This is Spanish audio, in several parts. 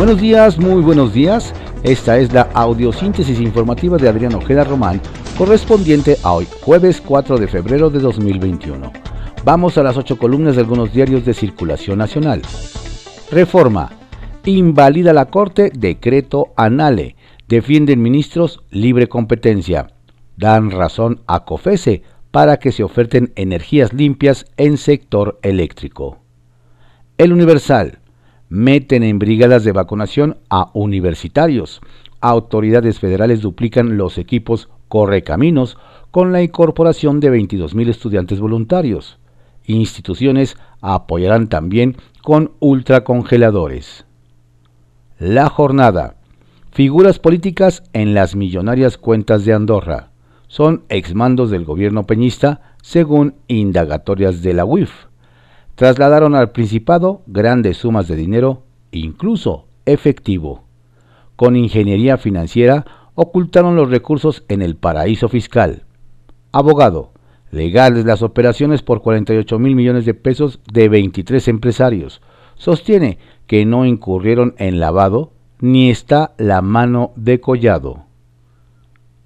Buenos días, muy buenos días. Esta es la audiosíntesis informativa de Adrián Ojeda Román, correspondiente a hoy, jueves 4 de febrero de 2021. Vamos a las ocho columnas de algunos diarios de circulación nacional. Reforma. Invalida la Corte decreto anale. Defienden ministros libre competencia. Dan razón a COFESE para que se oferten energías limpias en sector eléctrico. El Universal. Meten en brigadas de vacunación a universitarios. Autoridades federales duplican los equipos Correcaminos con la incorporación de 22.000 estudiantes voluntarios. Instituciones apoyarán también con ultracongeladores. La jornada. Figuras políticas en las millonarias cuentas de Andorra son exmandos del gobierno peñista, según indagatorias de la UIF. Trasladaron al Principado grandes sumas de dinero, incluso efectivo. Con ingeniería financiera ocultaron los recursos en el paraíso fiscal. Abogado, legales las operaciones por 48 mil millones de pesos de 23 empresarios. Sostiene que no incurrieron en lavado ni está la mano de collado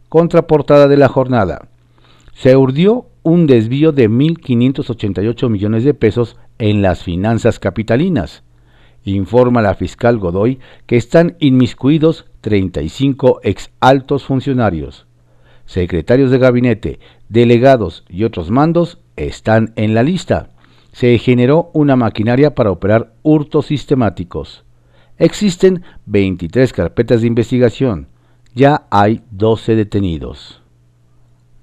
contraportada de la jornada. Se urdió un desvío de 1.588 millones de pesos en las finanzas capitalinas. Informa la fiscal Godoy que están inmiscuidos 35 ex altos funcionarios. Secretarios de gabinete, delegados y otros mandos están en la lista. Se generó una maquinaria para operar hurtos sistemáticos. Existen 23 carpetas de investigación ya hay 12 detenidos.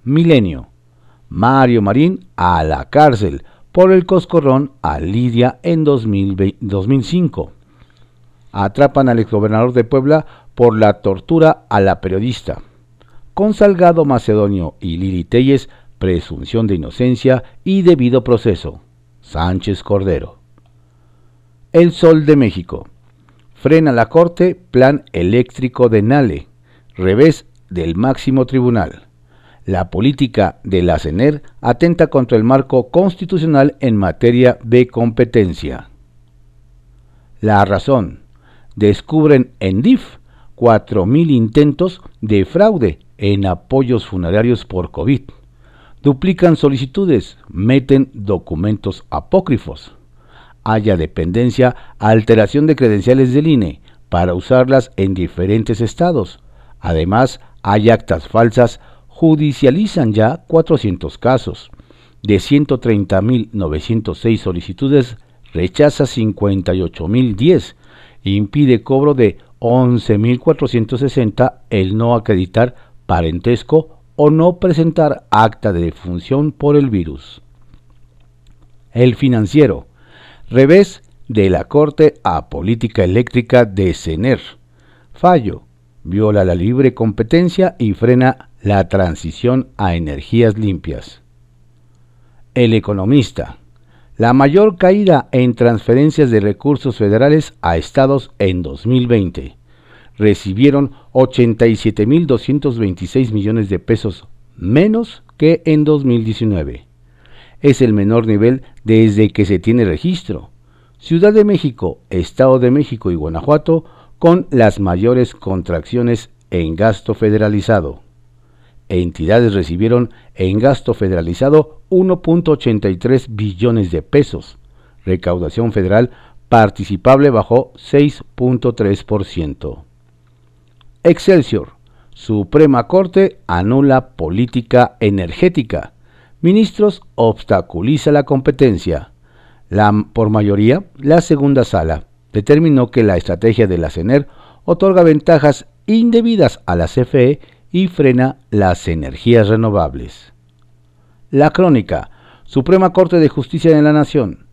Milenio. Mario Marín a la cárcel por el coscorrón a Lidia en 2005. Atrapan al exgobernador de Puebla por la tortura a la periodista. Con Salgado Macedonio y Lili Telles, presunción de inocencia y debido proceso. Sánchez Cordero. El Sol de México. Frena la Corte plan eléctrico de Nale revés del máximo tribunal. La política de la CENER atenta contra el marco constitucional en materia de competencia. La razón. Descubren en DIF 4.000 intentos de fraude en apoyos funerarios por COVID. Duplican solicitudes, meten documentos apócrifos. Haya dependencia, alteración de credenciales del INE para usarlas en diferentes estados Además, hay actas falsas, judicializan ya 400 casos. De 130.906 solicitudes, rechaza 58.010. Impide cobro de 11.460 el no acreditar parentesco o no presentar acta de defunción por el virus. El financiero. Revés de la Corte a Política Eléctrica de CENER. Fallo viola la libre competencia y frena la transición a energías limpias. El economista. La mayor caída en transferencias de recursos federales a estados en 2020. Recibieron 87.226 millones de pesos menos que en 2019. Es el menor nivel desde que se tiene registro. Ciudad de México, Estado de México y Guanajuato con las mayores contracciones en gasto federalizado. Entidades recibieron en gasto federalizado 1.83 billones de pesos. Recaudación federal participable bajó 6.3%. Excelsior. Suprema Corte anula política energética. Ministros obstaculiza la competencia. Por mayoría, la segunda sala determinó que la estrategia de la CENER otorga ventajas indebidas a la CFE y frena las energías renovables. La crónica, Suprema Corte de Justicia de la Nación,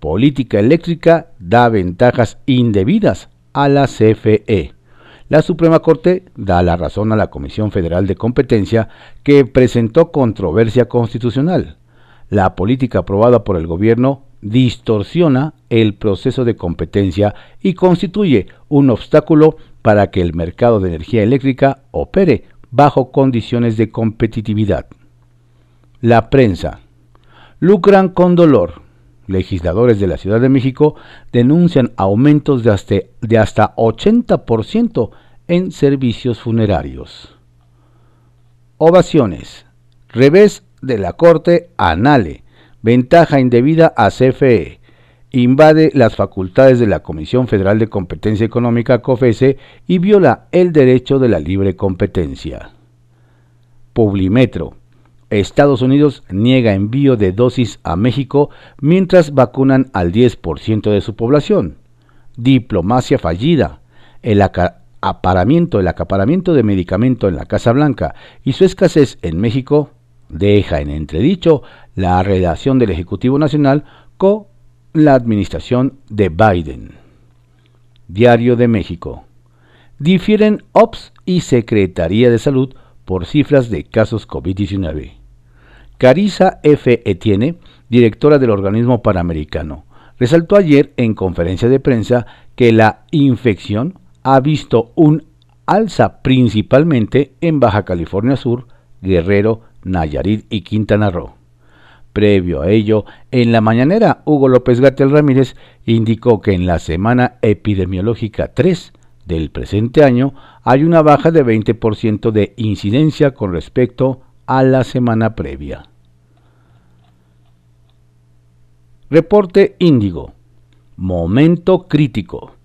política eléctrica da ventajas indebidas a la CFE. La Suprema Corte da la razón a la Comisión Federal de Competencia que presentó controversia constitucional. La política aprobada por el gobierno distorsiona el proceso de competencia y constituye un obstáculo para que el mercado de energía eléctrica opere bajo condiciones de competitividad. La prensa. Lucran con dolor. legisladores de la Ciudad de México denuncian aumentos de hasta, de hasta 80% en servicios funerarios. Ovaciones. Revés de la Corte Anale. Ventaja indebida a CFE. Invade las facultades de la Comisión Federal de Competencia Económica COFESE y viola el derecho de la libre competencia. Publimetro. Estados Unidos niega envío de dosis a México mientras vacunan al 10% de su población. Diplomacia fallida. El aparamiento, el acaparamiento de medicamento en la Casa Blanca y su escasez en México deja en entredicho la relación del Ejecutivo Nacional con la administración de Biden. Diario de México. Difieren OPS y Secretaría de Salud por cifras de casos COVID-19. Carissa F. Etienne, directora del organismo panamericano, resaltó ayer en conferencia de prensa que la infección ha visto un alza principalmente en Baja California Sur, Guerrero, Nayarit y Quintana Roo. Previo a ello, en la mañanera, Hugo López Gatel Ramírez indicó que en la semana epidemiológica 3 del presente año hay una baja de 20% de incidencia con respecto a la semana previa. Reporte Índigo. Momento crítico.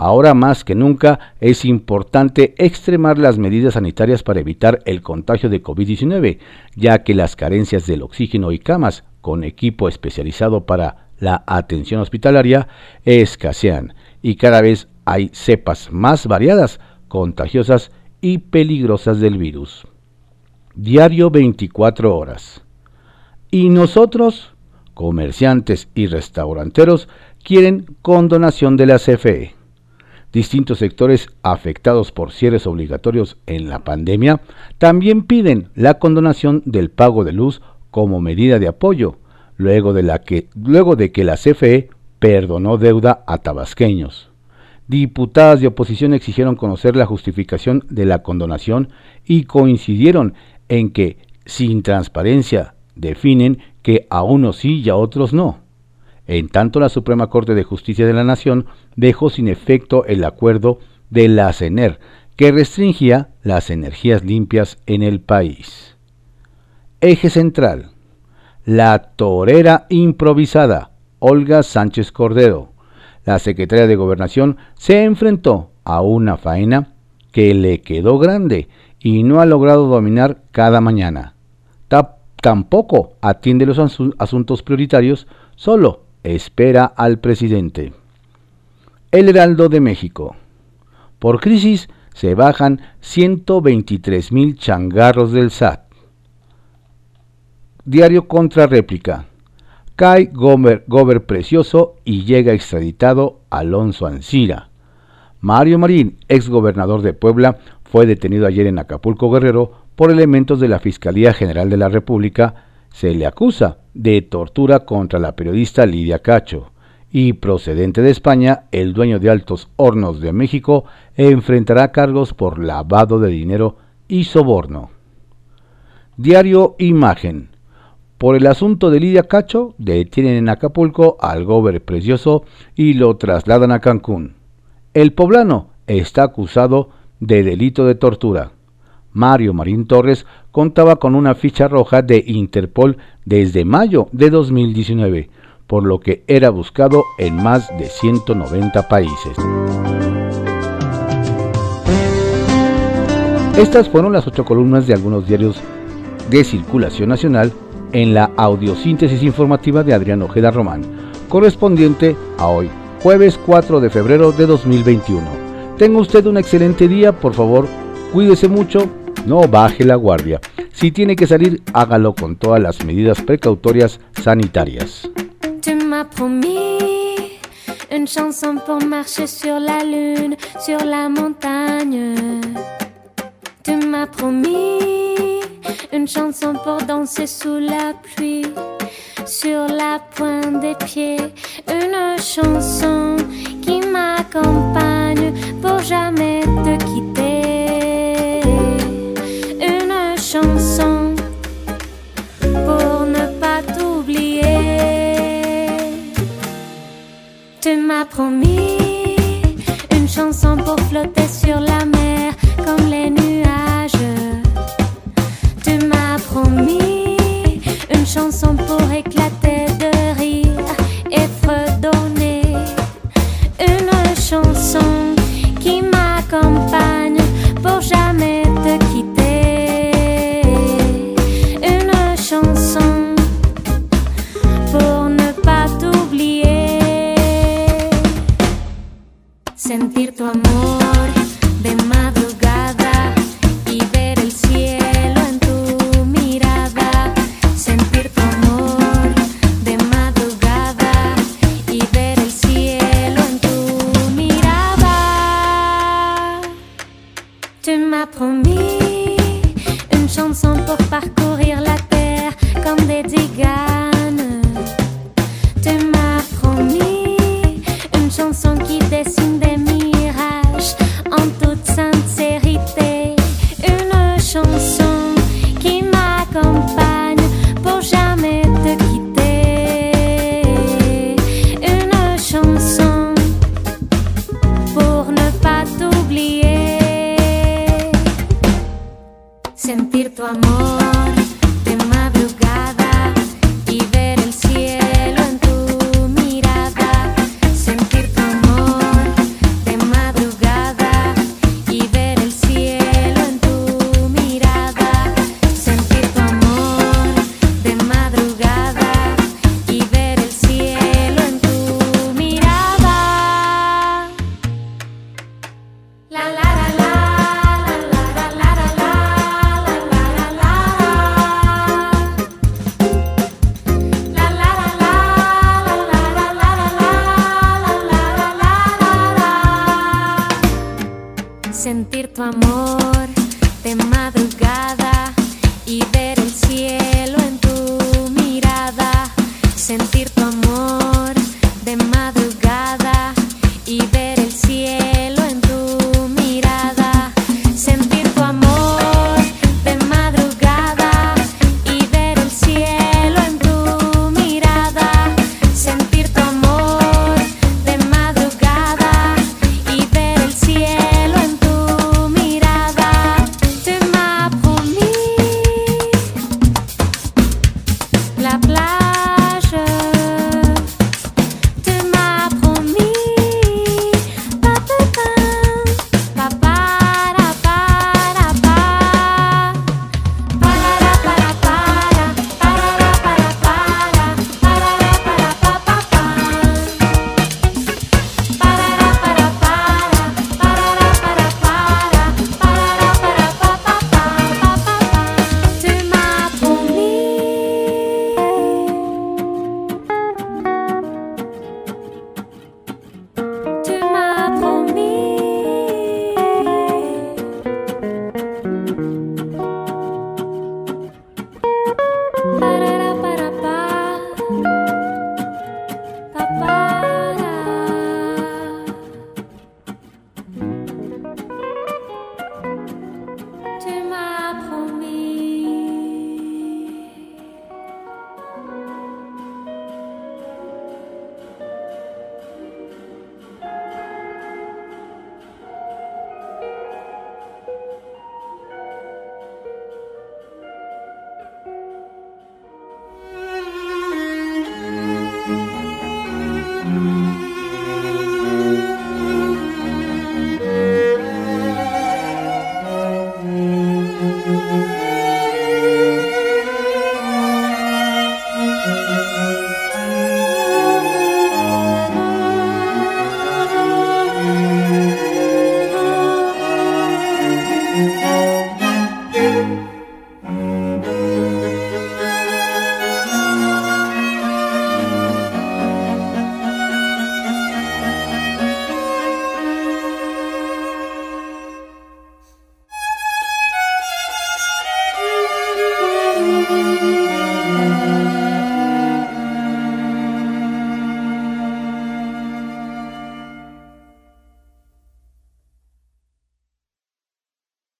Ahora más que nunca es importante extremar las medidas sanitarias para evitar el contagio de COVID-19, ya que las carencias del oxígeno y camas con equipo especializado para la atención hospitalaria escasean y cada vez hay cepas más variadas, contagiosas y peligrosas del virus. Diario 24 horas. Y nosotros, comerciantes y restauranteros, quieren condonación de la CFE distintos sectores afectados por cierres obligatorios en la pandemia también piden la condonación del pago de luz como medida de apoyo, luego de, que, que la CFE perdonó deuda a tabasqueños. Diputadas de oposición exigieron conocer la justificación de la condonación y coincidieron en que, sin transparencia, definen que a unos sí y a otros no. En tanto, la Suprema Corte de Justicia de la Nación dejó sin efecto el acuerdo de la CENER, que restringía las energías limpias en el país. Eje central. La torera improvisada, Olga Sánchez Cordero. La secretaria de Gobernación se enfrentó a una faena que le quedó grande y no ha logrado dominar cada mañana. tampoco atiende los asuntos prioritarios, solo espera al presidente. El Heraldo de México. Por crisis se bajan 123 mil changarros del SAT. Diario contra réplica. Cae Gober, Precioso y llega extraditado Alonso Ancira. Mario Marín, ex gobernador de Puebla, fue detenido ayer en Acapulco Guerrero por elementos de la Fiscalía General de la República. Se le acusa de tortura contra la periodista Lidia Cacho y procedente de España, el dueño de Altos Hornos de México enfrentará cargos por lavado de dinero y soborno. Diario Imagen. Por el asunto de Lidia Cacho, detienen en Acapulco al gober precioso y lo trasladan a Cancún. El poblano está acusado de delito de tortura. Mario Marín Torres contaba con una ficha roja de Interpol desde mayo de 2019, por lo que era buscado en más de 190 países. Estas fueron las ocho columnas de algunos diarios de circulación nacional en la audiosíntesis informativa de Adrián Ojeda Román, correspondiente a hoy, jueves 4 de febrero de 2021. Tenga usted un excelente día, por favor, cuídese mucho, no baje la guardia. Si tiene que salir, hágalo con todas las medidas precautorias sanitarias. Tu m'as promis une chanson pour marcher sur la lune, sur la montagne. Tu m'as promis une chanson pour danser sous la pluie, sur la pointe des pieds. Une chanson qui m'accompagne pour jamais te quitter. promis. Une chanson pour flotter sur la que me acompaña. sentir tu amor de madrugada y ver el cielo en tu